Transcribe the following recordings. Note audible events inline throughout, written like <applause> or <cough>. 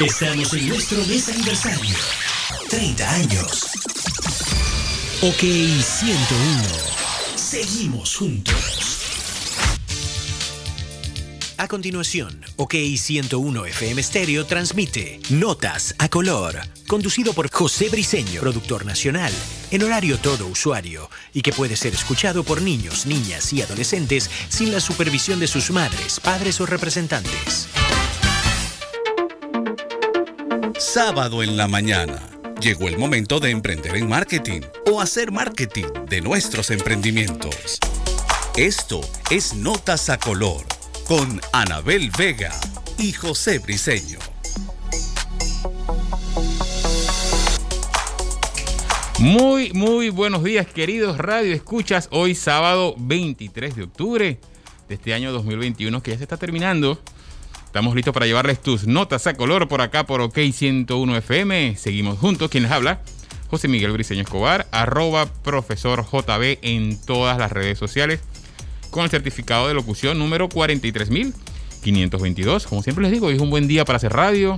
Estamos en nuestro mes aniversario. 30 años. OK 101. Seguimos juntos. A continuación, OK 101 FM Stereo transmite Notas a Color, conducido por José Briseño, productor nacional, en horario todo usuario, y que puede ser escuchado por niños, niñas y adolescentes sin la supervisión de sus madres, padres o representantes. Sábado en la mañana. Llegó el momento de emprender en marketing o hacer marketing de nuestros emprendimientos. Esto es Notas a Color con Anabel Vega y José Briseño. Muy, muy buenos días, queridos Radio Escuchas. Hoy, sábado 23 de octubre de este año 2021, que ya se está terminando. Estamos listos para llevarles tus notas a color por acá por OK 101 FM. Seguimos juntos. Quien les habla? José Miguel Briseño Escobar, arroba profesor JB en todas las redes sociales, con el certificado de locución número 43522. Como siempre les digo, hoy es un buen día para hacer radio,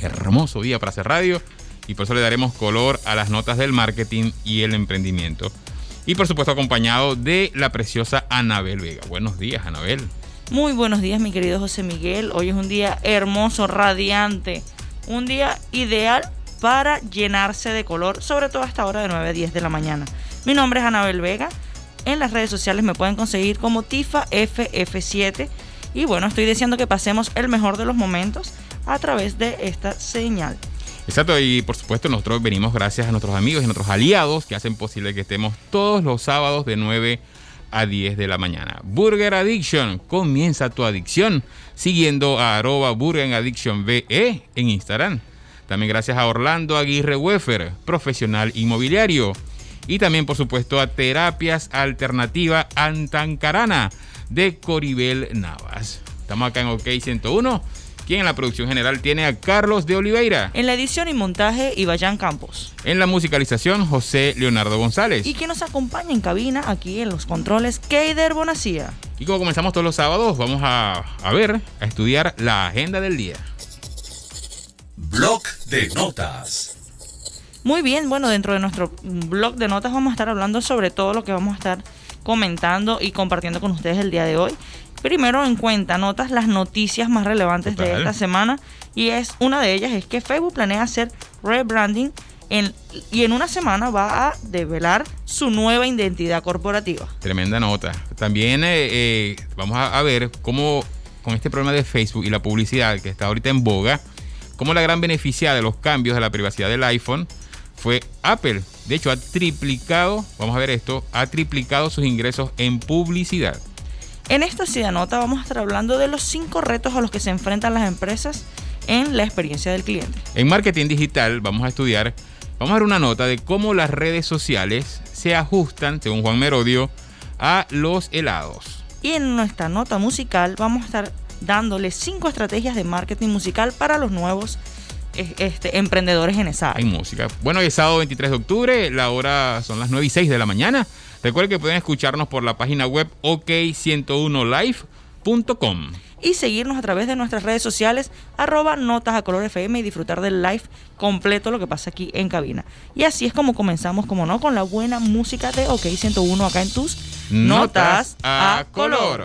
hermoso día para hacer radio, y por eso le daremos color a las notas del marketing y el emprendimiento. Y por supuesto acompañado de la preciosa Anabel Vega. Buenos días, Anabel. Muy buenos días, mi querido José Miguel. Hoy es un día hermoso, radiante. Un día ideal para llenarse de color, sobre todo a esta hora de 9 a 10 de la mañana. Mi nombre es Anabel Vega. En las redes sociales me pueden conseguir como TIFAFF7. Y bueno, estoy diciendo que pasemos el mejor de los momentos a través de esta señal. Exacto, y por supuesto nosotros venimos gracias a nuestros amigos y nuestros aliados que hacen posible que estemos todos los sábados de 9 a a 10 de la mañana. Burger Addiction, comienza tu adicción siguiendo a Burger Addiction VE en Instagram. También gracias a Orlando Aguirre Weffer, profesional inmobiliario. Y también, por supuesto, a Terapias Alternativa Antancarana de Coribel Navas. Estamos acá en OK 101 quien en la producción general tiene a Carlos de Oliveira. En la edición y montaje, Ibayán Campos. En la musicalización, José Leonardo González. Y quien nos acompaña en cabina, aquí en los controles, Keider Bonacía. Y como comenzamos todos los sábados, vamos a, a ver, a estudiar la agenda del día. Blog de notas. Muy bien, bueno, dentro de nuestro blog de notas vamos a estar hablando sobre todo lo que vamos a estar comentando y compartiendo con ustedes el día de hoy primero en cuenta, notas las noticias más relevantes de esta semana y es una de ellas es que Facebook planea hacer rebranding en, y en una semana va a develar su nueva identidad corporativa. Tremenda nota. También eh, eh, vamos a, ver cómo con este problema de Facebook y la publicidad que está ahorita en boga, cómo la gran beneficiada de los cambios de la privacidad del iPhone fue Apple. De hecho, ha triplicado, vamos a ver esto, ha triplicado sus ingresos en publicidad. En esta nota vamos a estar hablando de los cinco retos a los que se enfrentan las empresas en la experiencia del cliente. En marketing digital vamos a estudiar, vamos a ver una nota de cómo las redes sociales se ajustan, según Juan Merodio, a los helados. Y en nuestra nota musical vamos a estar dándole cinco estrategias de marketing musical para los nuevos este, emprendedores en esa área. En música. Bueno, hoy es sábado 23 de octubre, la hora son las 9 y 6 de la mañana. Recuerden que pueden escucharnos por la página web ok101live.com. Y seguirnos a través de nuestras redes sociales, arroba notas a color FM y disfrutar del live completo, lo que pasa aquí en cabina. Y así es como comenzamos, como no, con la buena música de OK 101 acá en tus Notas, a, color.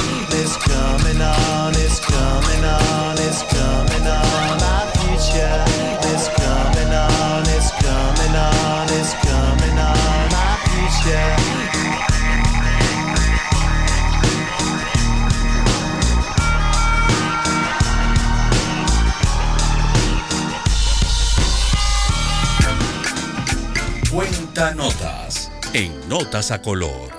notas en Notas a Color.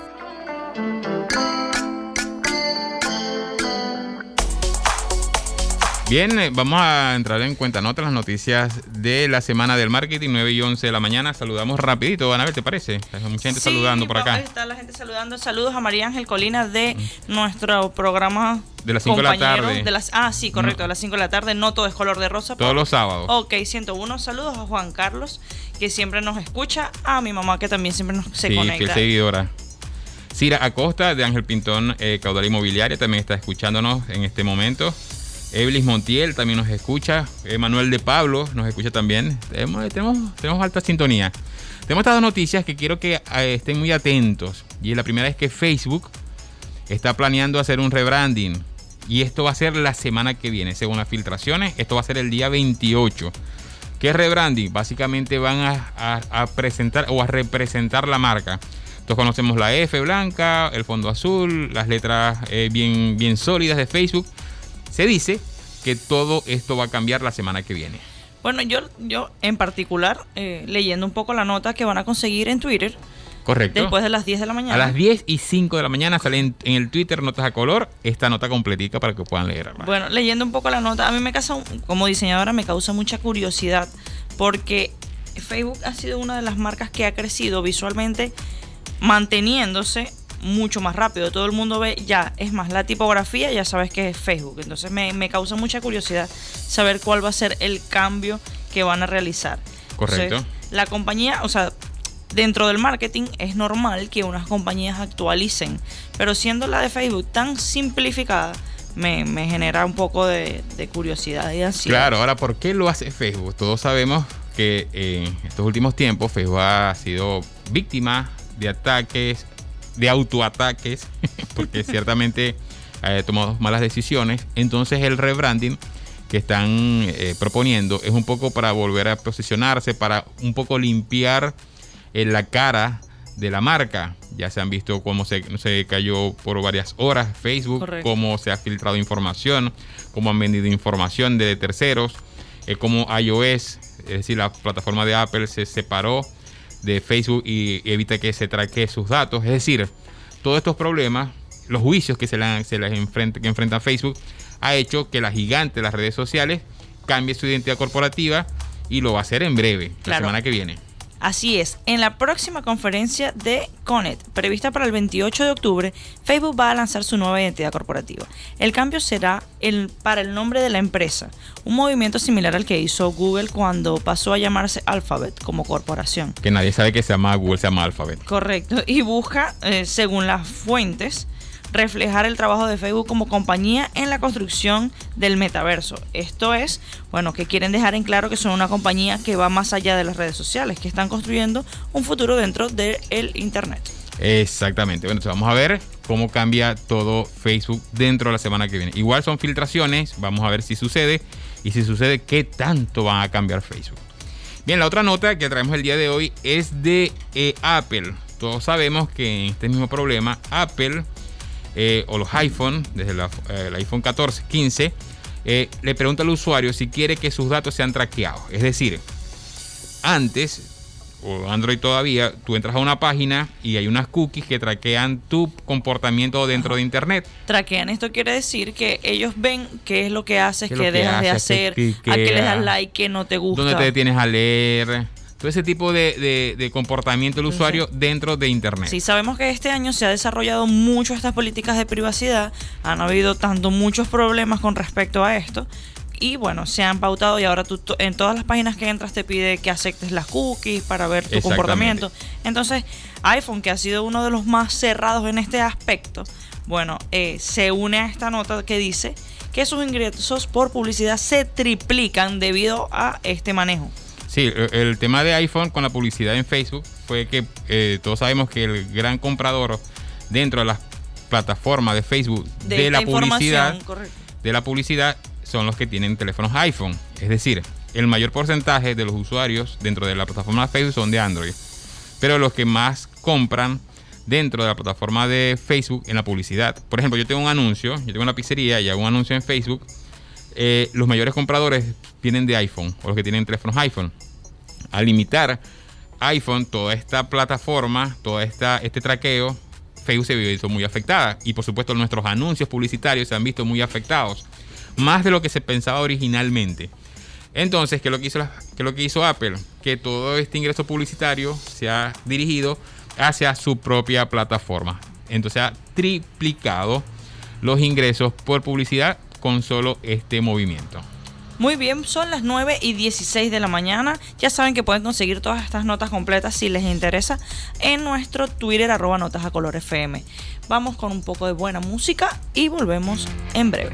Bien, eh, vamos a entrar en cuenta notas las noticias de la semana del marketing, 9 y 11 de la mañana. Saludamos rapidito, van a ver, ¿te parece? Hay mucha gente saludando por acá. Está la gente saludando. Saludos a María Ángel Colina de nuestro programa de las cinco de la tarde. de las- ah, sí, correcto, de las 5 de la tarde. No todo es color de rosa. Todos los sábados. Ok, 101. Saludos a Juan Carlos, que siempre nos escucha. A mi mamá, que también siempre nos se sí, conecta. fiel seguidora. Cira Acosta de Ángel Pintón, eh, Caudal Inmobiliaria, también está escuchándonos en este momento. Eblis Montiel también nos escucha. Manuel de Pablo nos escucha también. Tenemos, tenemos, tenemos alta sintonía. Tenemos estas dos noticias que quiero que eh, estén muy atentos. Y la primera es que Facebook está planeando hacer un rebranding. Y esto va a ser la semana que viene, según las filtraciones. Esto va a ser el día 28. ¿Qué es rebranding? Básicamente van a, presentar o a representar la marca. Todos conocemos la F blanca, el fondo azul, las letras eh, bien, bien sólidas de Facebook. Se dice que todo esto va a cambiar la semana que viene. Bueno, yo, yo en particular, eh, leyendo un poco la nota que van a conseguir en Twitter, Correcto. después de las 10 de la mañana. a las 10 y 5 de la mañana sale en, el Twitter Notas a Color esta nota completica para que puedan leerla. Bueno, leyendo un poco la nota, a mí me causa, como diseñadora, me causa mucha curiosidad porque Facebook ha sido una de las marcas que ha crecido visualmente manteniéndose mucho más rápido. Todo el mundo ve ya, es más, la tipografía ya sabes que es Facebook. Entonces me, me causa mucha curiosidad saber cuál va a ser el cambio que van a realizar. Correcto. Entonces, La compañía, o sea, dentro del marketing es normal que unas compañías actualicen, pero siendo la de Facebook tan simplificada, me, me genera un poco de, de curiosidad y ansiedad. Claro, ahora, ¿por qué lo hace Facebook? Todos sabemos que en estos últimos tiempos Facebook ha sido víctima de ataques, de autoataques, <laughs> porque <laughs> ciertamente ha tomado malas decisiones. Entonces el rebranding que están eh, proponiendo es un poco para volver a posicionarse, para un poco limpiar eh, la cara de la marca. Ya se han visto cómo se, se cayó por varias horas Facebook, Correcto. cómo se ha filtrado información, cómo han vendido información de terceros, eh, cómo iOS, es decir, la plataforma de Apple se separó de Facebook y evita que se traque sus datos. Es decir, todos estos problemas, los juicios que se les enfrenta, que enfrenta Facebook, ha hecho que la gigante de las redes sociales cambie su identidad corporativa y lo va a hacer en breve, la semana que viene. Así es, en la próxima conferencia de Conet, prevista para el 28 de octubre, Facebook va a lanzar su nueva identidad corporativa. El cambio será el, para el nombre de la empresa, un movimiento similar al que hizo Google cuando pasó a llamarse Alphabet como corporación. Que nadie sabe que se llama Google, se llama Alphabet. Correcto, y busca, eh, según las fuentes, reflejar el trabajo de Facebook como compañía en la construcción del metaverso. Esto es, bueno, que quieren dejar en claro que son una compañía que va más allá de las redes sociales, que están construyendo un futuro dentro del Internet. Exactamente. Bueno, entonces vamos a ver cómo cambia todo Facebook dentro de la semana que viene. Igual son filtraciones, vamos a ver si sucede y si sucede, qué tanto van a cambiar Facebook. Bien, la otra nota que traemos el día de hoy es de eh, Apple. Todos sabemos que en este mismo problema, Apple eh, o los iPhone, desde la- eh, el iPhone 14, 15, eh, le pregunta al usuario si quiere que sus datos sean traqueados. Es decir, antes, o Android todavía, tú entras a una página y hay unas cookies que traquean tu comportamiento dentro de Internet. Traquean esto quiere decir que ellos ven qué es lo que haces, ¿Qué que dejas de hacer, qué a qué le das like, qué no te gusta. Dónde te detienes a leer. Todo ese tipo de, de- de comportamiento del usuario dentro de Internet. Sí, sabemos que este año se ha desarrollado mucho estas políticas de privacidad, han habido tanto muchos problemas con respecto a esto y bueno, se han pautado y ahora tú en todas las páginas que entras te pide que aceptes las cookies para ver tu comportamiento. Entonces, iPhone, que ha sido uno de los más cerrados en este aspecto, bueno, eh, se une a esta nota que dice que sus ingresos por publicidad se triplican debido a este manejo. Sí, el, el tema de iPhone con la publicidad en Facebook fue que eh, todos sabemos que el gran comprador dentro de las plataformas de Facebook de, la publicidad correcto. de la publicidad son los que tienen teléfonos iPhone. Es decir, el mayor porcentaje de los usuarios dentro de la plataforma de Facebook son de Android. Pero los que más compran dentro de la plataforma de Facebook en la publicidad. Por ejemplo, yo tengo un anuncio, yo tengo una pizzería y hago un anuncio en Facebook. Eh, los mayores compradores vienen de iPhone o los que tienen teléfonos iPhone. Al limitar iPhone, toda esta plataforma, todo esta, este traqueo, Facebook se vio muy afectada. Y por supuesto nuestros anuncios publicitarios se han visto muy afectados. Más de lo que se pensaba originalmente. Entonces, ¿qué qué es lo que hizo Apple? Que todo este ingreso publicitario se ha dirigido hacia su propia plataforma. Entonces ha triplicado los ingresos por publicidad con solo este movimiento. Muy bien, son las 9 y 16 de la mañana. Ya saben que pueden conseguir todas estas notas completas si les interesa en nuestro Twitter arroba notas a color FM. Vamos con un poco de buena música y volvemos en breve.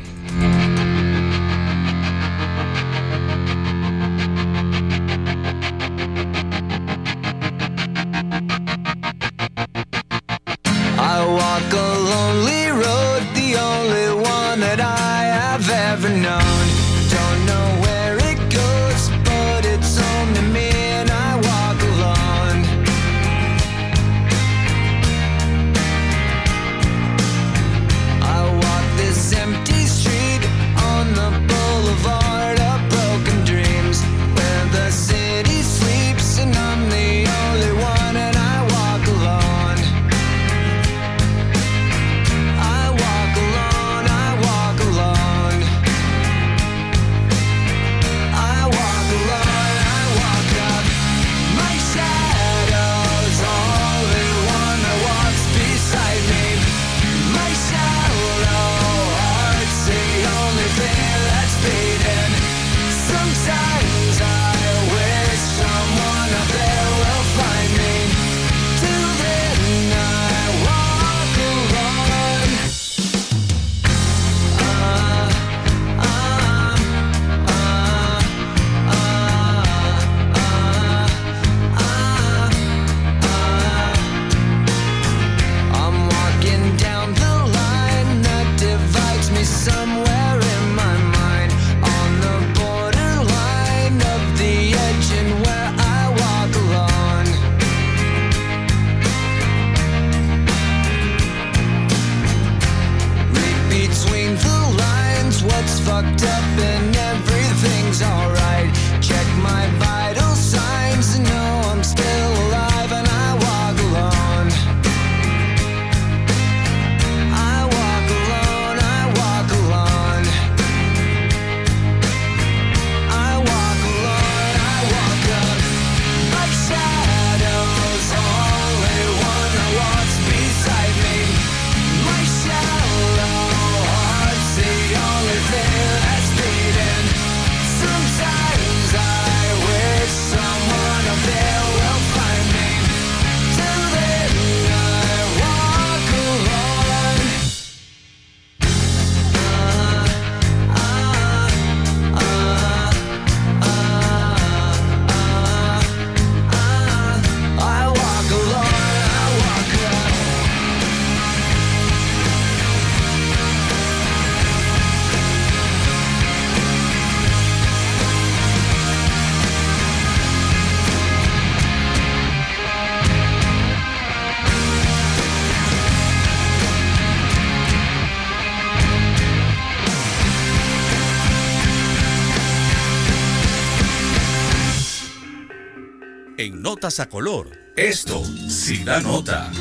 Notas a Color, esto sí da nota.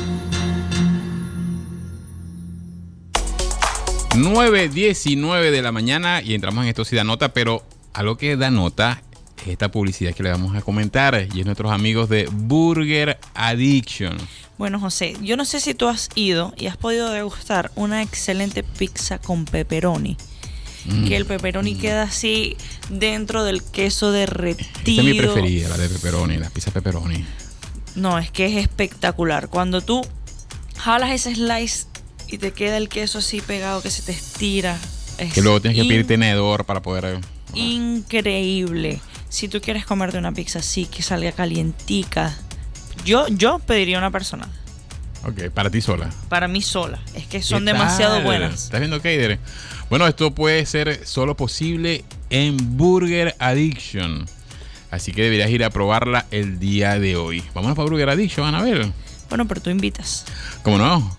9.19 de la mañana y entramos en esto sí da nota, pero a lo que da nota es esta publicidad que le vamos a comentar y es nuestros amigos de Burger Addiction. Bueno, José, yo no sé si tú has ido y has podido degustar una excelente pizza con pepperoni. Mm. Que el pepperoni queda así dentro del queso derretido. Esta es mi preferida, la de pepperoni, las pizzas pepperoni. No, es que es espectacular. Cuando tú jalas ese slice y te queda el queso así pegado que se te estira. es Que luego tienes que pedir tenedor para poder... eh, Increíble. Si tú quieres comerte una pizza así, que salga calientica. Yo, yo pediría una personal. Ok, para ti sola. Para mí sola. Es que son ¿Qué demasiado buenas. ¿Estás viendo, Keider? Bueno, esto puede ser solo posible en Burger Addiction. Así que deberías ir a probarla el día de hoy. Vámonos para Burger Addiction, Anabel. Bueno, pero tú invitas. ¿Cómo no?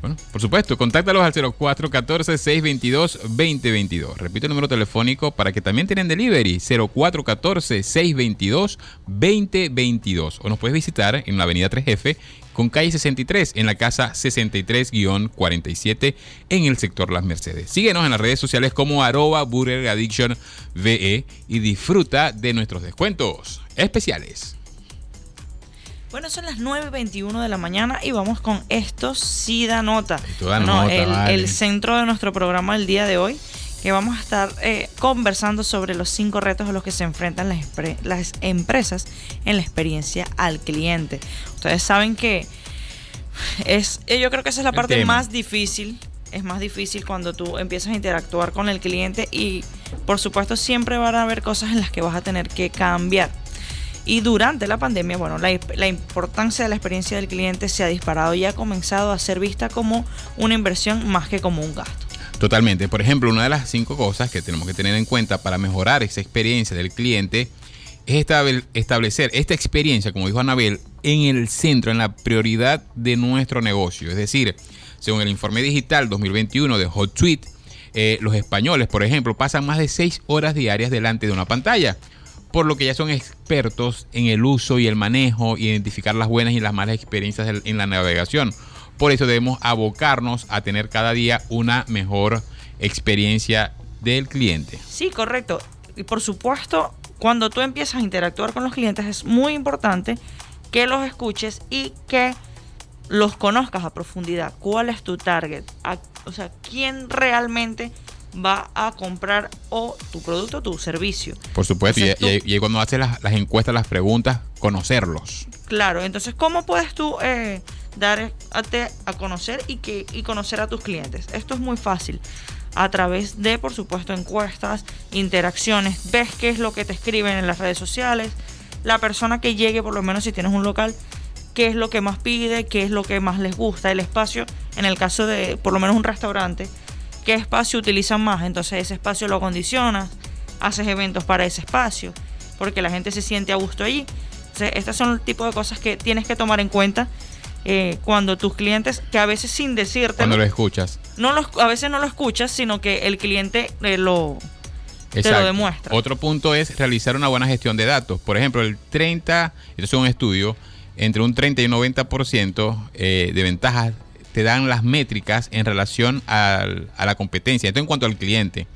Bueno, por supuesto, contáctalos al 0414-622-2022. Repito el número telefónico para que también tienen delivery. 0414-622-2022. O nos puedes visitar en la avenida 3F con calle 63 en la casa 63-47 en el sector Las Mercedes. Síguenos en las redes sociales como arroba Burger Addiction VE y disfruta de nuestros descuentos especiales. Bueno, son las 9.21 de la mañana y vamos con esto sí da nota. Esto da Bueno, nota, el, vale. el centro de nuestro programa el día de hoy, que vamos a estar eh, conversando sobre los cinco retos a los que se enfrentan las, las empresas en la experiencia al cliente. Ustedes saben que es, eh, yo creo que esa es la parte más difícil. Es más difícil cuando tú empiezas a interactuar con el cliente y por supuesto siempre van a haber cosas en las que vas a tener que cambiar. Y durante la pandemia, bueno, la, la importancia de la experiencia del cliente se ha disparado y ha comenzado a ser vista como una inversión más que como un gasto. Totalmente. Por ejemplo, una de las cinco cosas que tenemos que tener en cuenta para mejorar esa experiencia del cliente es establecer esta experiencia, como dijo Anabel, en el centro, en la prioridad de nuestro negocio. Es decir, según el informe digital 2021 de Hot Suite, eh, los españoles, por ejemplo, pasan más de seis horas diarias delante de una pantalla, por lo que ya son expertos en el uso y el manejo, identificar las buenas y las malas experiencias en la navegación. Por eso debemos abocarnos a tener cada día una mejor experiencia del cliente. Sí, correcto. Y por supuesto, cuando tú empiezas a interactuar con los clientes es muy importante que los escuches y que los conozcas a profundidad. ¿Cuál es tu target? A- o sea, ¿quién realmente va a comprar o tu producto o tu servicio? Por supuesto, y, Entonces, cuando haces las, las encuestas, las preguntas, conocerlos. Claro, entonces, ¿cómo puedes tú eh, dar a, conocer y, que, y conocer a tus clientes? Esto es muy fácil. A través de, por supuesto, encuestas, interacciones, ves qué es lo que te escriben en las redes sociales, la persona que llegue, por lo menos si tienes un local, qué es lo que más pide, qué es lo que más les gusta, el espacio, en el caso de, por lo menos un restaurante, qué espacio utilizan más, entonces ese espacio lo acondicionas, haces eventos para ese espacio, porque la gente se siente a gusto allí. Entonces, estas son el tipo de cosas que tienes que tomar en cuenta eh, cuando tus clientes, que a veces sin decirte, Cuando lo escuchas. no los, a veces no lo escuchas, sino que el cliente eh, lo, te lo demuestra. Otro punto es realizar una buena gestión de datos. Por ejemplo, el 30, esto es un estudio, entre un 30 y un 90% eh, de ventajas te dan las métricas en relación al- a la competencia. Esto en cuanto al cliente.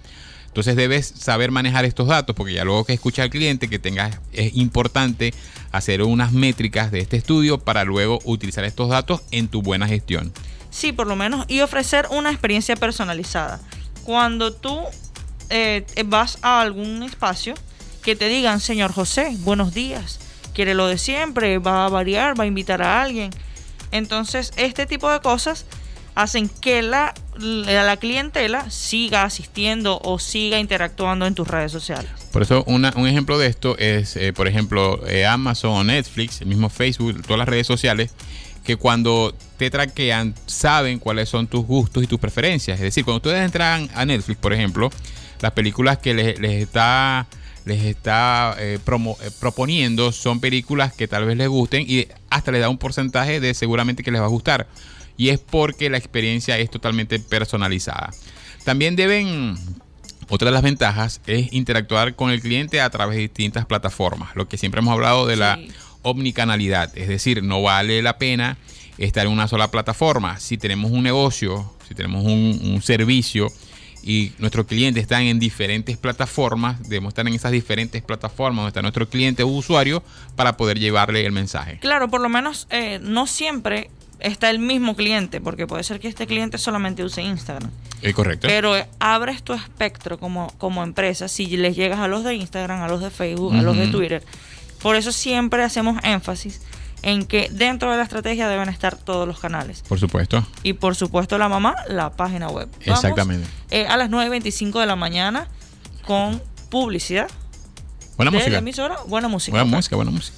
Entonces debes saber manejar estos datos porque ya luego que escucha al cliente que tengas es importante hacer unas métricas de este estudio para luego utilizar estos datos en tu buena gestión. Sí, por lo menos, y ofrecer una experiencia personalizada. Cuando tú eh, vas a algún espacio, que te digan, señor José, buenos días, quiere lo de siempre, va a variar, va a invitar a alguien. Entonces, este tipo de cosas hacen que la, la, la clientela siga asistiendo o siga interactuando en tus redes sociales. Por eso un ejemplo de esto es, eh, por ejemplo, eh, Amazon o Netflix, el mismo Facebook, todas las redes sociales, que cuando te traquean saben cuáles son tus gustos y tus preferencias. Es decir, cuando ustedes entran a Netflix, por ejemplo, las películas que les, está les está eh, proponiendo son películas que tal vez les gusten y hasta les da un porcentaje de seguramente que les va a gustar. Y es porque la experiencia es totalmente personalizada. También deben otra de las ventajas es interactuar con el cliente a través de distintas plataformas, lo que siempre hemos hablado de la omnicanalidad, es decir, no vale la pena estar en una sola plataforma. Si tenemos un negocio, si tenemos un, un servicio y nuestros clientes están en diferentes plataformas, debemos estar en esas diferentes plataformas donde está nuestro cliente o usuario para poder llevarle el mensaje. Claro, por lo menos eh, no siempre está el mismo cliente, porque puede ser que este cliente solamente use Instagram. Es correcto. Pero eh, abres tu espectro como, como empresa si les llegas a los de Instagram, a los de Facebook, a los de. Twitter. Por eso siempre hacemos énfasis en que dentro de la estrategia deben estar todos los canales. Por supuesto. Y por supuesto la mamá, la página web. Vamos, Exactamente. eh, a las 9.25 de la mañana con publicidad. Buena de música. la emisora, buena música. Buena música, buena música.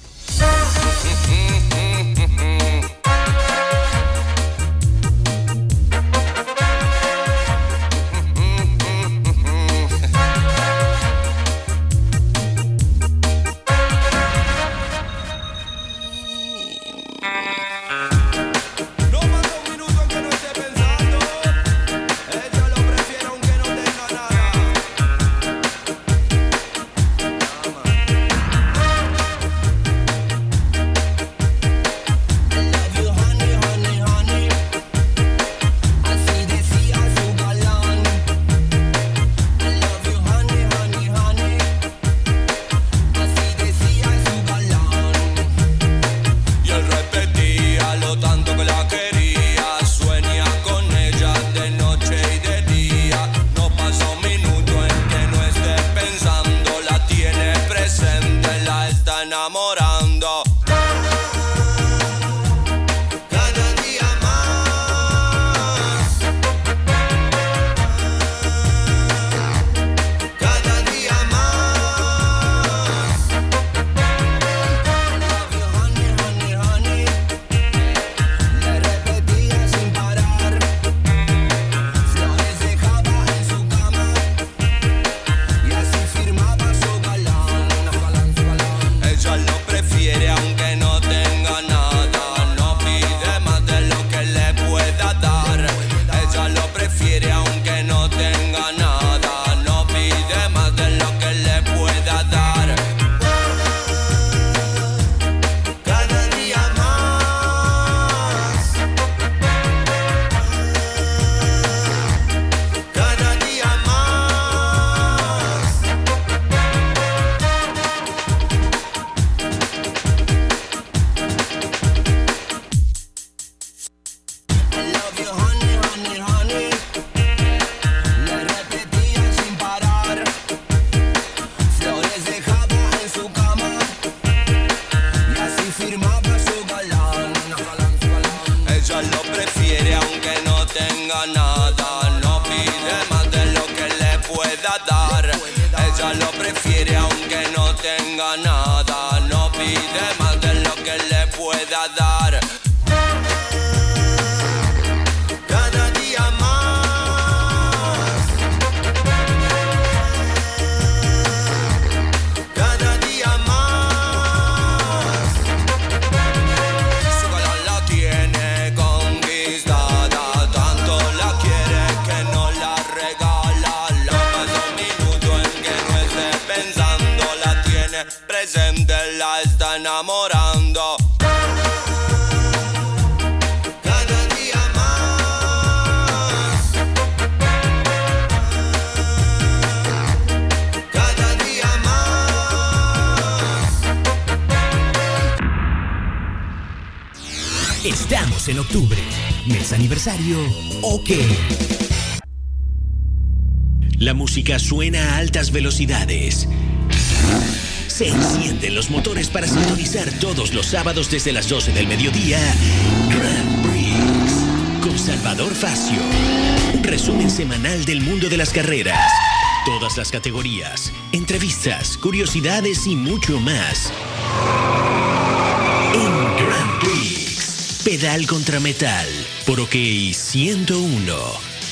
Estamos en octubre, mes aniversario OK. La música suena a altas velocidades. Se encienden los motores para sintonizar todos los sábados desde las 12 del mediodía. Grand Prix con Salvador Facio. Un resumen semanal del mundo de las carreras. Todas las categorías, entrevistas, curiosidades y mucho más. Pedal contra metal, por OK 101.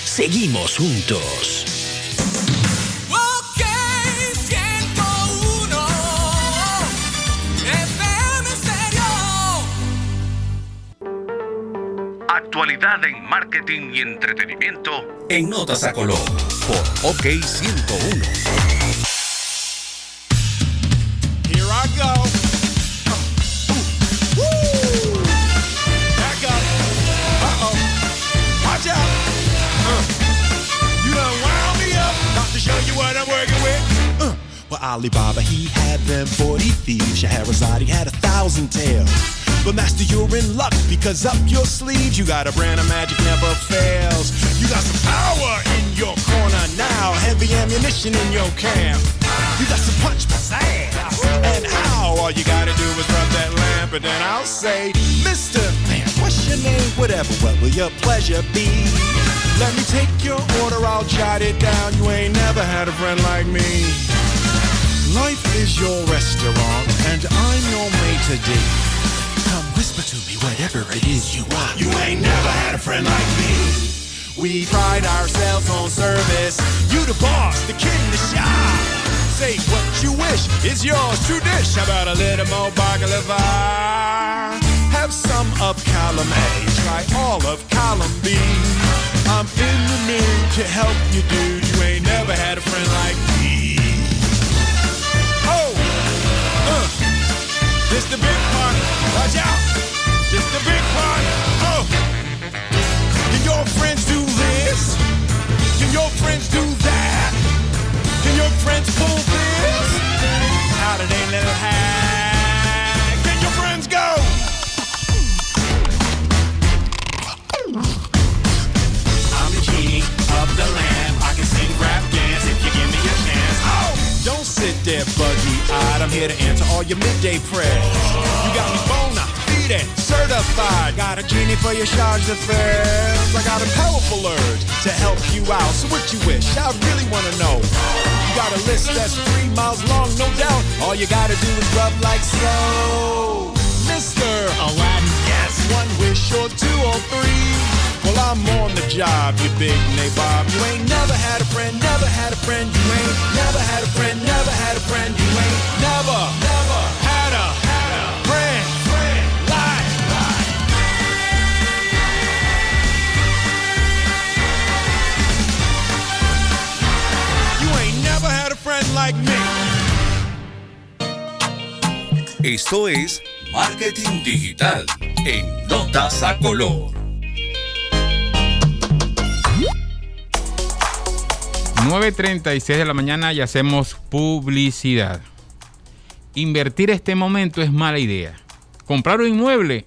Seguimos juntos. Ok, 101 FM Stereo. Actualidad en marketing y entretenimiento en Notas a Color por OK 101. Alibaba, he had them 40 thieves. Scheherazade, he had a thousand tales. But master, you're in luck because up your sleeves you got a brand of magic never fails. You got some power in your corner now, heavy ammunition in your camp. You got some punch pizzazz and how all you gotta do is rub that lamp and then I'll say, Mr. Man, what's your name? Whatever, what will your pleasure be? Let me take your order, I'll jot it down. You ain't never had a friend like me. Life is your restaurant and I'm your maitre d'. Come whisper to me whatever it is you want. You ain't never had a friend like me. We pride ourselves on service. You the boss, the king, the shop. Say what you wish is yours, true dish. How about a little more baklava? Have some of column A, try all of column B. I'm in the mood to help you, dude. You ain't never had a friend like me. This the big part. Watch out, this the big part. Oh, can your friends do this? Can your friends do that? Can your friends pull this? Out of their little hat. I'm here to answer all your midday prayers. You got me bona fide, certified. Got a genie for your charge affairs. I got a powerful urge to help you out. So what you wish? I really wanna know. You got a list that's three miles long, no doubt. All you gotta do is rub like so. Mr. Aladdin, yes. One wish or two or three. I'm on the job, you big nabob. You ain't never had a friend, never had a friend. You ain't never had a friend, never had a friend. You ain't never, never had a friend like me. Esto es Marketing Digital en Notas a Color. 9.36 de la mañana y hacemos publicidad. Invertir este momento es mala idea. Comprar un inmueble,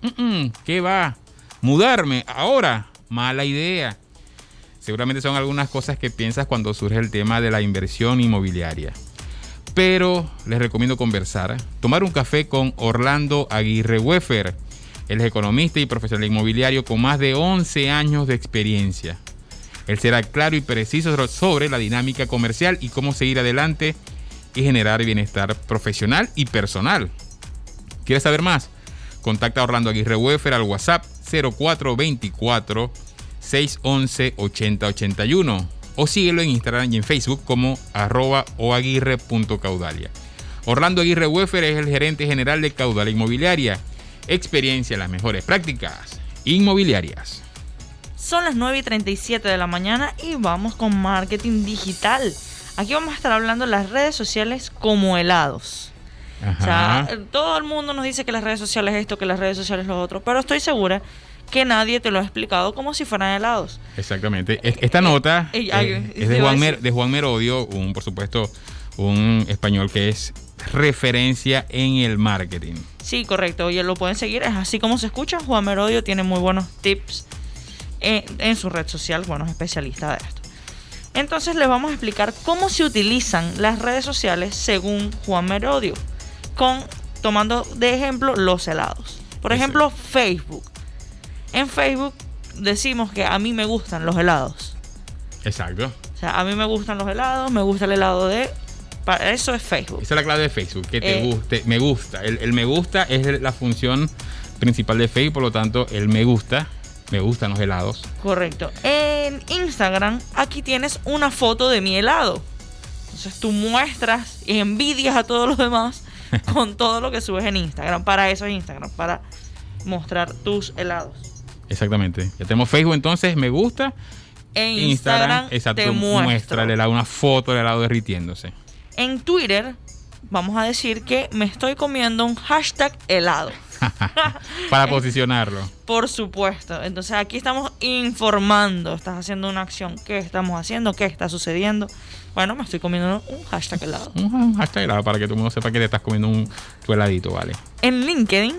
¿qué va? Mudarme ahora, mala idea. Seguramente son algunas cosas que piensas cuando surge el tema de la inversión inmobiliaria. Pero les recomiendo conversar, tomar un café con Orlando Aguirre Weffer. Él es economista y profesional inmobiliario con más de 11 años de experiencia. Él será claro y preciso sobre- la dinámica comercial y cómo seguir adelante y generar bienestar profesional y personal. ¿Quieres saber más? Contacta a Orlando Aguirre Weffer al WhatsApp 0424 611 8081 o síguelo en Instagram y en Facebook como arroba oaguirre.caudalia. Orlando Aguirre Weffer es el gerente general de Caudalia Inmobiliaria. Experiencia en las mejores prácticas inmobiliarias. Son las 9 y 37 de la mañana y vamos con marketing digital. Aquí vamos a estar hablando de las redes sociales como helados. O sea, eh, todo el mundo nos dice que las redes sociales esto, que las redes sociales lo otro, pero estoy segura que nadie te lo ha explicado como si fueran helados. Exactamente. Es- Esta nota eh, eh, ay, es de Juan. Mer- de Juan Merodio, un, por supuesto, un español que es referencia en el marketing. Sí, correcto. Oye, lo pueden seguir. Es así como se escucha. Juan Merodio tiene muy buenos tips en, en su red social. Bueno, es especialista de esto. Entonces les vamos a explicar cómo se utilizan las redes sociales según Juan Merodio. Con, tomando de ejemplo los helados. Por ejemplo, Facebook. En Facebook decimos que a mí me gustan los helados. Exacto. O sea, a mí me gustan los helados, me gusta el helado de... Para eso es Facebook. Esa es la clave de Facebook, que te Eh. guste, me gusta. El, el me gusta es la función principal de Facebook, por lo tanto, el me gusta, me gustan los helados. Correcto. En Instagram, aquí tienes una foto de mi helado. Entonces tú muestras y envidias a todos los demás <laughs> con todo lo que subes en Instagram. Para eso es Instagram, para mostrar tus helados. Exactamente. Ya tenemos Facebook, entonces, me gusta. En Instagram, exacto, te muestra el helado, una foto del helado derritiéndose. En Twitter, vamos a decir que me estoy comiendo un hashtag helado. <laughs> Para posicionarlo. Por supuesto. Entonces aquí estamos informando. Estás haciendo una acción. ¿Qué estamos haciendo? ¿Qué está sucediendo? Bueno, me estoy comiendo un hashtag helado. Un hashtag helado para que todo el mundo sepa que te estás comiendo un tu heladito, ¿vale? En LinkedIn.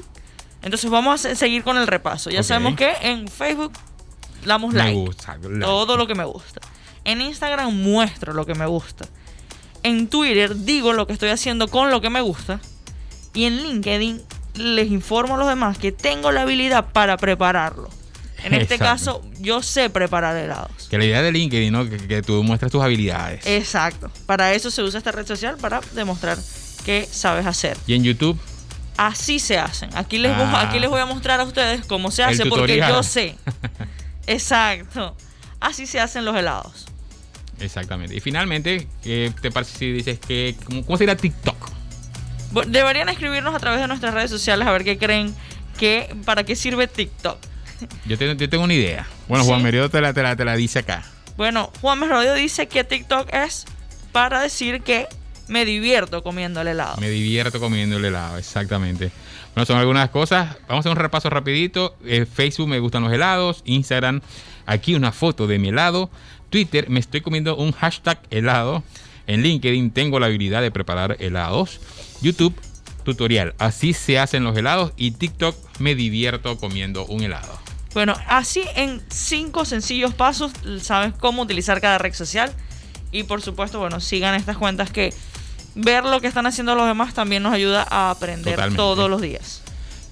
Entonces vamos a se- seguir con el repaso. Ya sabemos que en Facebook damos Me like. gusta. like. Todo lo que me gusta. En Instagram muestro lo que me gusta. En Twitter digo lo que estoy haciendo con lo que me gusta. Y en LinkedIn les informo a los demás que tengo la habilidad para prepararlo. En este Exacto. caso, yo sé preparar helados. Que la idea de LinkedIn, ¿no? Que, que tú muestres tus habilidades. Exacto. Para eso se usa esta red social para demostrar que sabes hacer. Y en YouTube, Así se hacen. Aquí les, voy, Ah. aquí les voy a mostrar a ustedes cómo se hace porque yo sé. <laughs> Exacto. Así se hacen los helados. exactamente. Y finalmente, ¿qué te parece si dices que. ¿Cómo, sería TikTok? Deberían escribirnos a través de nuestras redes sociales a ver qué creen que para qué sirve TikTok. Yo, te- yo tengo una idea. Bueno, Sí. Juan Meriodo te la, te, la, te la dice acá. Bueno, Juan Merodio dice que TikTok es para decir que me divierto comiendo el helado. Me divierto comiendo el helado, exactamente. Bueno, son algunas cosas. Vamos a hacer un repaso rapidito. Eh, Facebook me gustan los helados. Instagram, aquí una foto de mi helado. Twitter, me estoy comiendo un hashtag helado. En LinkedIn tengo la habilidad de preparar helados. YouTube, tutorial. Así se hacen los helados. Y TikTok, me divierto comiendo un helado. Bueno, así en cinco sencillos pasos sabes cómo utilizar cada red social. Y por supuesto, bueno, sigan estas cuentas que ver lo que están haciendo los demás también nos ayuda a aprender Totalmente. todos los días.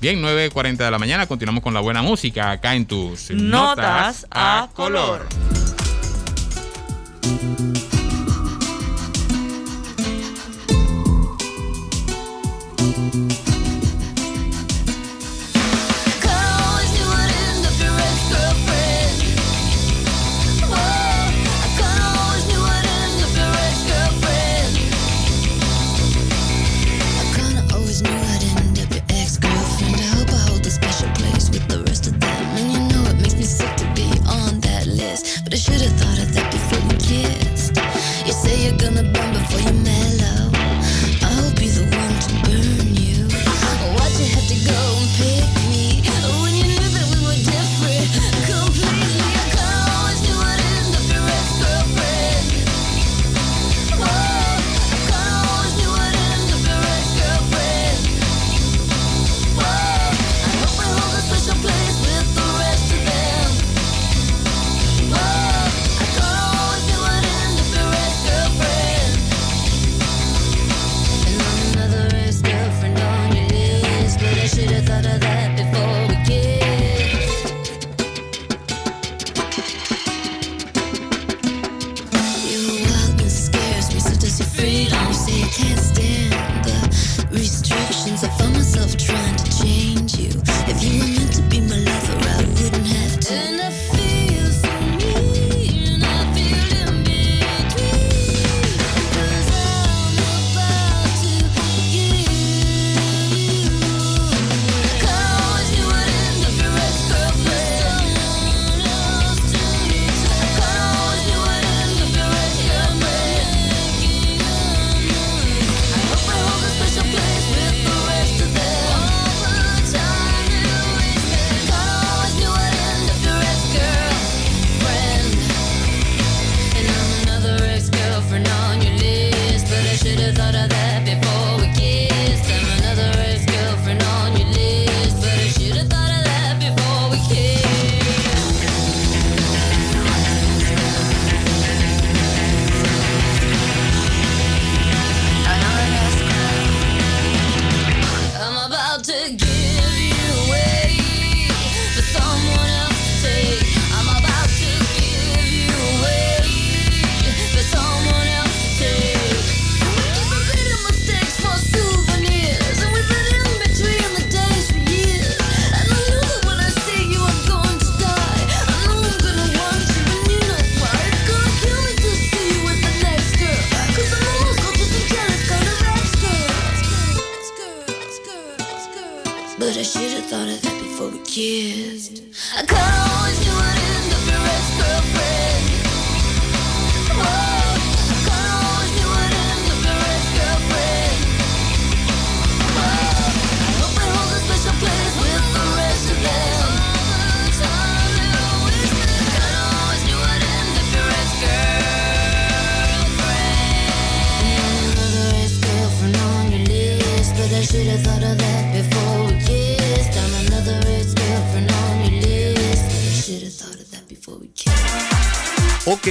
Bien, 9.40 de la mañana. Continuamos con la buena música acá en tus Notas a color.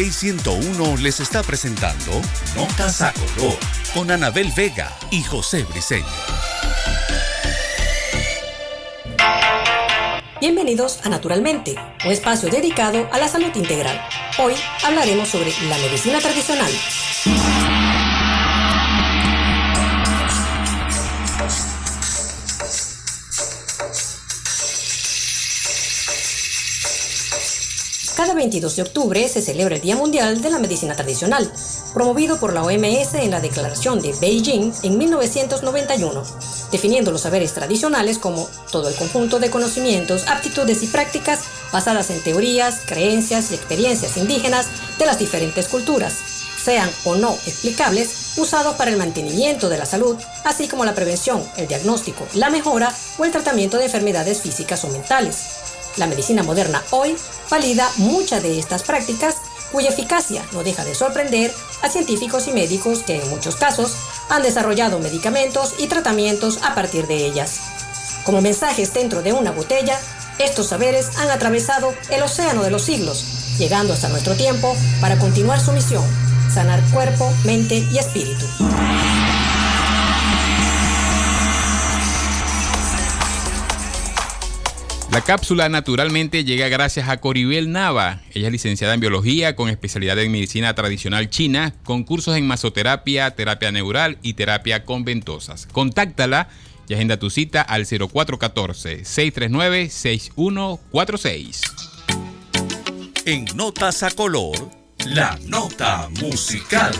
OK 101 les está presentando Notas a Color con Anabel Vega y José Briseño. Bienvenidos a Naturalmente, un espacio dedicado a la salud integral. Hoy hablaremos sobre la medicina tradicional. Cada 22 de octubre se celebra el Día Mundial de la Medicina Tradicional, promovido por la OMS en la Declaración de Beijing en 1991, definiendo los saberes tradicionales como todo el conjunto de conocimientos, aptitudes y prácticas basadas en teorías, creencias y experiencias indígenas de las diferentes culturas, sean o no explicables, usados para el mantenimiento de la salud, así como la prevención, el diagnóstico, la mejora o el tratamiento de enfermedades físicas o mentales. La medicina moderna hoy valida muchas de estas prácticas cuya eficacia no deja de sorprender a científicos y médicos que en muchos casos han desarrollado medicamentos y tratamientos a partir de ellas. Como mensajes dentro de una botella, estos saberes han atravesado el océano de los siglos, llegando hasta nuestro tiempo para continuar su misión, sanar cuerpo, mente y espíritu. La cápsula naturalmente llega gracias a Coribel Nava. Ella es licenciada en biología con especialidad en medicina tradicional china, con cursos en masoterapia, terapia neural y terapia con ventosas. Contáctala y agenda tu cita al 0414-639-6146. En Notas a Color, la nota musical.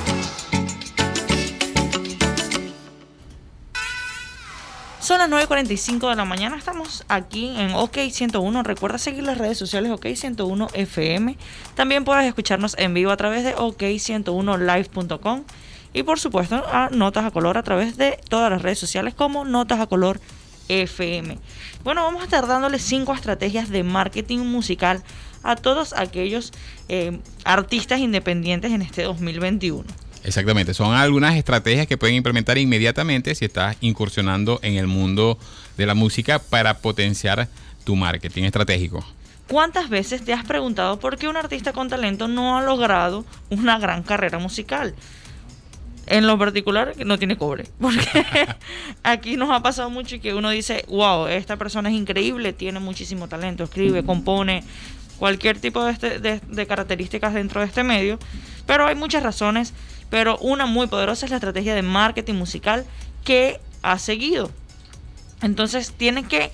Son las 9.45 de la mañana, estamos aquí en OK 101. Recuerda seguir las redes sociales OK 101 FM. También puedes escucharnos en vivo a través de OK101live.com y por supuesto a Notas a Color a través de todas las redes sociales como Notas a Color FM. Bueno, vamos a estar dándoles cinco estrategias de marketing musical a todos aquellos eh, artistas independientes en este 2021. Exactamente, son algunas estrategias que pueden implementar inmediatamente si estás incursionando en el mundo de la música para potenciar tu marketing estratégico. ¿Cuántas veces te has preguntado por qué un artista con talento no ha logrado una gran carrera musical? En lo particular, no tiene cobre. <laughs> Porque aquí nos ha pasado mucho y que uno dice, wow, esta persona es increíble, tiene muchísimo talento, escribe, compone, cualquier tipo de, este- características dentro de este medio. Pero hay muchas razones, pero una muy poderosa es la estrategia de marketing musical que ha seguido. Entonces tiene que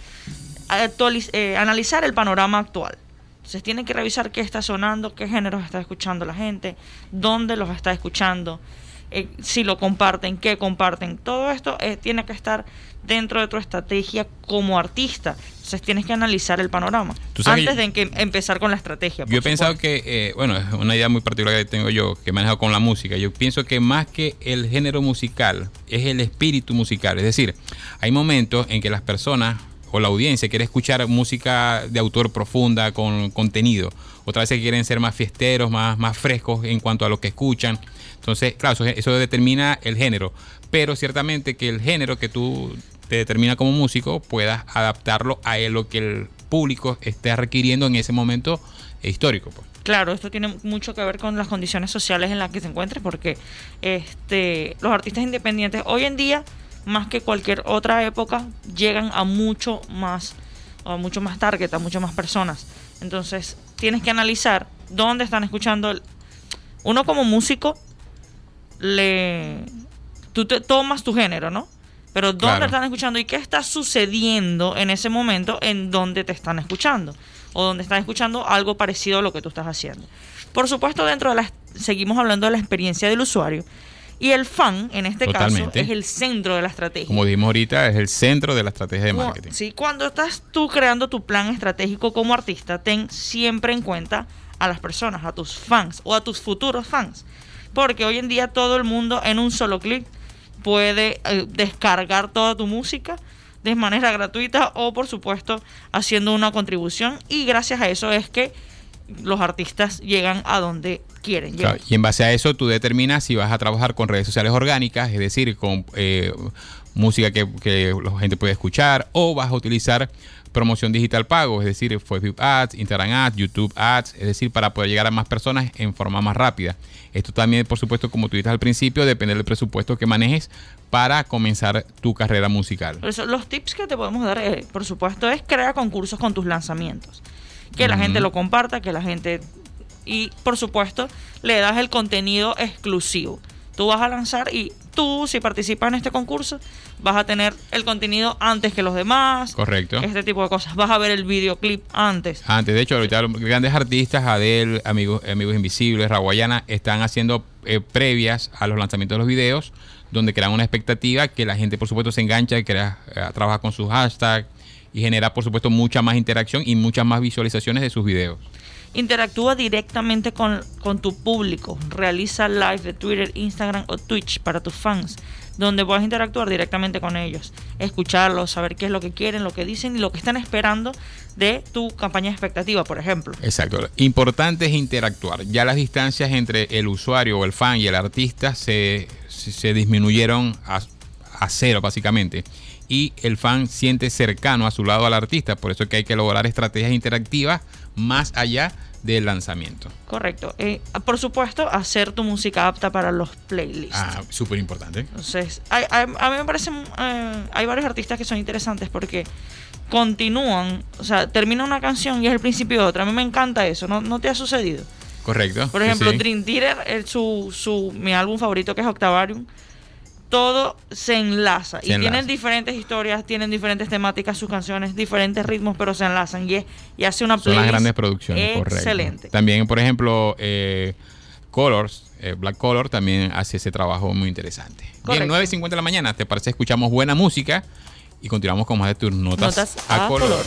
eh, analizar el panorama actual. Entonces tiene que revisar qué está sonando, qué géneros está escuchando la gente, dónde los está escuchando, eh, si lo comparten, qué comparten. Todo esto eh, tiene que estar dentro de tu estrategia como artista. Entonces tienes que analizar el panorama antes de que empezar con la estrategia. Yo he pensado que, eh, bueno, es una idea muy particular que tengo yo, que he manejado con la música. Yo pienso que más que el género musical, es el espíritu musical. Es decir, hay momentos en que las personas o la audiencia quiere escuchar música de autor profunda, con contenido. Otras veces quieren ser más fiesteros, más, más frescos en cuanto a lo que escuchan. Entonces, claro, eso, eso determina el género. Pero ciertamente que el género que tú te determina como músico puedas adaptarlo a lo que el público esté requiriendo en ese momento histórico. Pues. Claro, esto tiene mucho que ver con las condiciones sociales en las que se encuentre, porque este, los artistas independientes hoy en día, más que cualquier otra época, llegan a mucho más, a mucho más target, a mucho más personas. Entonces, tienes que analizar dónde están escuchando. Uno como músico, le, tú te tomas tu género, ¿no? Pero dónde Claro. están escuchando y qué está sucediendo en ese momento en donde te están escuchando o donde están escuchando algo parecido a lo que tú estás haciendo. Por supuesto, dentro de las seguimos hablando de la experiencia del usuario y el fan en este Totalmente. caso es el centro de la estrategia. Como dijimos ahorita, es el centro de la estrategia de marketing. Sí, cuando estás tú creando tu plan estratégico como artista, ten siempre en cuenta a las personas, a tus fans o a tus futuros fans. Porque hoy en día todo el mundo en un solo clic puede eh, descargar toda tu música de manera gratuita o por supuesto haciendo una contribución y gracias a eso es que los artistas llegan a donde quieren llegar. Claro, y en base a eso tú determinas si vas a trabajar con redes sociales orgánicas, es decir, con eh, música que, que la gente puede escuchar, o vas a utilizar promoción digital pago, es decir, Facebook Ads, Instagram Ads, YouTube Ads, es decir, para poder llegar a más personas en forma más rápida. Esto también, por supuesto, como tú dijiste al principio, depende del presupuesto que manejes para comenzar tu carrera musical. Por eso, los tips que te podemos dar, eh, por supuesto, es crear concursos con tus lanzamientos. Que la gente lo comparta, que la gente... Y, por supuesto, le das el contenido exclusivo. Tú vas a lanzar y tú, si participas en este concurso, vas a tener el contenido antes que los demás. Correcto. Este tipo de cosas. Vas a ver el videoclip antes. Antes, de hecho, ahorita los grandes artistas, Adele, Amigos, Amigos Invisibles, Raguayana, están haciendo eh, previas a los lanzamientos de los videos, donde crean una expectativa que la gente, por supuesto, se engancha y crea, eh, trabaja con sus hashtags y genera, por supuesto, mucha más interacción y muchas más visualizaciones de sus videos. Interactúa directamente con, con tu público. Realiza live de Twitter, Instagram o Twitch para tus fans, donde puedas interactuar directamente con ellos, escucharlos, saber qué es lo que quieren, lo que dicen y lo que están esperando de tu campaña expectativa, por ejemplo. Exacto. Importante es interactuar. Ya las distancias entre el usuario o el fan y el artista se, se- se disminuyeron a, a cero, básicamente. Y el fan siente cercano a su lado al artista. Por eso es que hay que lograr estrategias interactivas más allá del lanzamiento. Correcto. Eh, por supuesto, hacer tu música apta para los playlists. Ah, súper importante. Entonces, a mí me parecen, eh, hay varios artistas que son interesantes porque continúan, o sea, termina una canción y es el principio de otra. A mí me encanta eso, ¿no, no te ha sucedido? Correcto. Por Sí, ejemplo, sí. Dream Theater, el- su, su, mi álbum favorito que es Octavarium, todo se enlaza. Se y enlaza. tienen diferentes historias, tienen diferentes temáticas, sus canciones, diferentes ritmos, pero se enlazan. Y, es- y hace una Son las grandes producciones, correcto. excelente. También, por ejemplo, eh, Colors, eh, Black Color, también hace ese trabajo muy interesante. Bien, Correcto. 9.50 de la mañana, ¿te parece? Escuchamos buena música y continuamos con más de tus notas, Notas a, a color. color.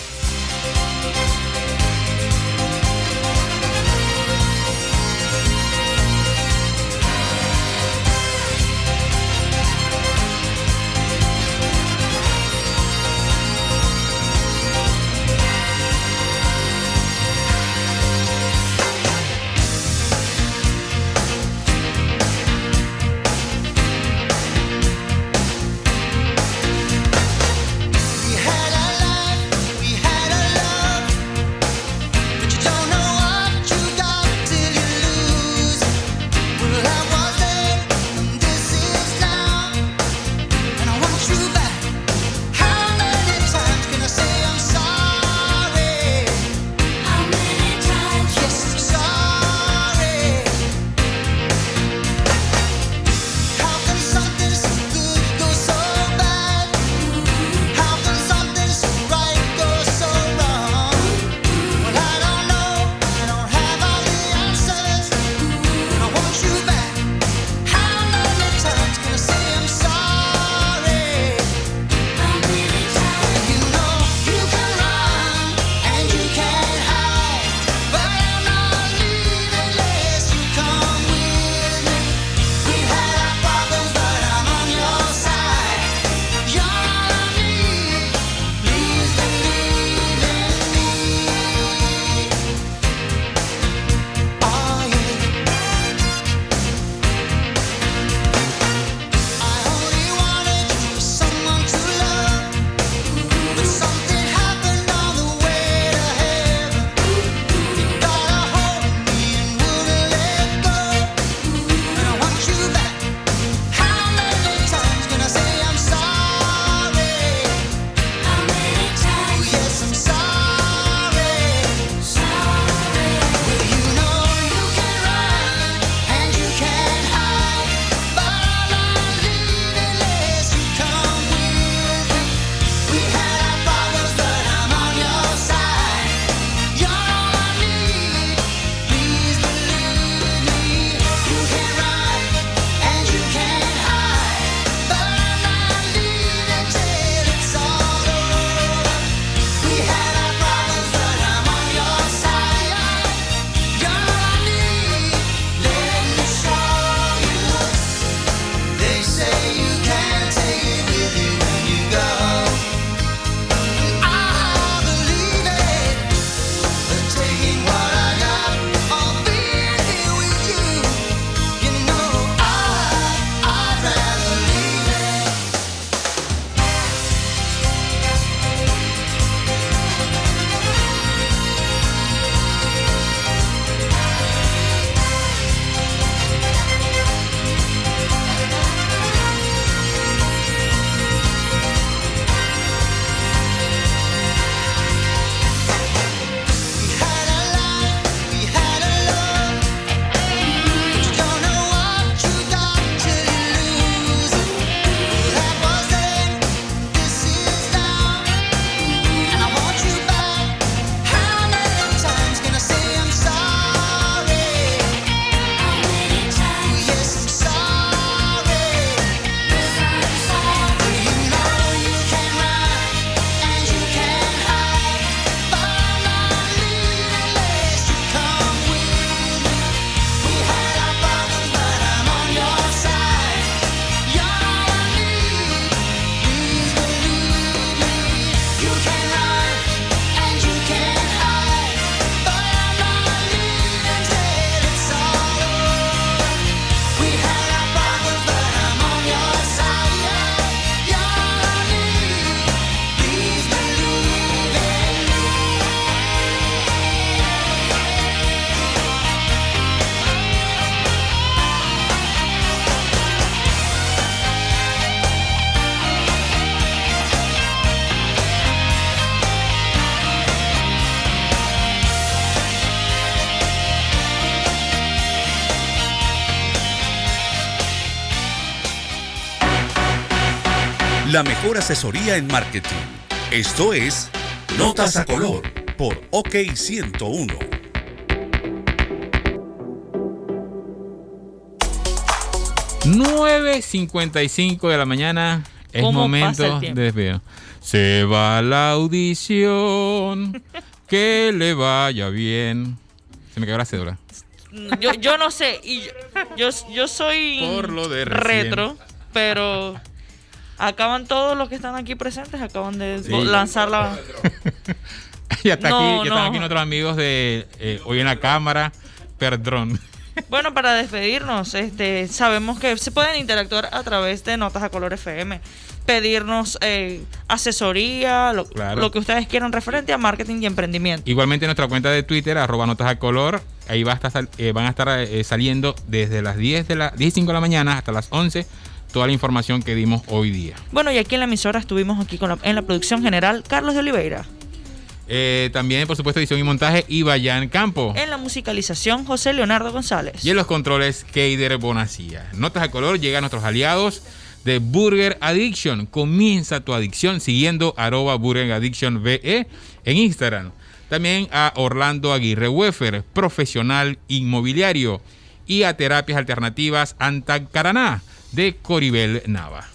Mejor asesoría en marketing. Esto es Notas a Color por OK 101. $9.55 de la mañana. Es ¿Cómo pasa momento de despedir. Se va la audición. que le vaya bien. Se me quedó la cédula. Yo, yo no sé, y yo, yo, yo soy Por lo de recién. retro, pero acaban todos los que están aquí presentes, acaban de Sí. lanzar la... <laughs> ya está No, aquí, ya están no. aquí nuestros amigos de eh, hoy en la cámara. Perdón. <laughs> Bueno, para despedirnos, este, sabemos que se pueden interactuar a través de Notas a Color FM, pedirnos eh, asesoría, lo, Claro. lo que ustedes quieran referente a marketing y emprendimiento. Igualmente nuestra cuenta de Twitter, arroba notas a color, ahí va a estar, eh, van a estar eh, saliendo desde las 10 de la 10 y 5 de la mañana hasta las 11 toda la información que dimos hoy día. Bueno, y aquí en la emisora estuvimos aquí con la- en la producción general Carlos de Oliveira. Eh, también, por supuesto, edición y montaje y Bayan Campo. En la musicalización José Leonardo González. Y en los controles, Keider Bonacía. Notas a color llega a nuestros aliados de Burger Addiction. Comienza tu adicción siguiendo arroba Burger Addiction VE en Instagram. También a Orlando Aguirre Wefer, profesional inmobiliario. Y a Terapias Alternativas Antacaraná de Coribel Nava.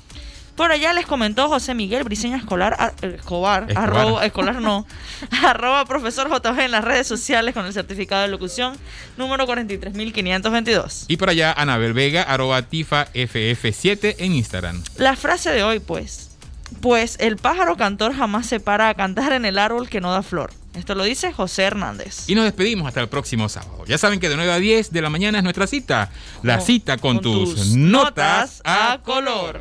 Por allá les comentó José Miguel Briceño Escolar, a- eh, Escobar, Escobar. arroba, escolar no, <laughs> arroba profesor JB en las redes sociales con el certificado de locución número 43522. Y por allá, Anabel Vega, arroba Tifa FF7 en Instagram. La frase de hoy, pues, pues el pájaro cantor jamás se para a cantar en el árbol que no da flor. Esto lo dice José Hernández. Y nos despedimos hasta el próximo sábado. Ya saben que de 9 a 10 de la mañana es nuestra cita. La Con- cita con, con tus, tus notas a a color. color.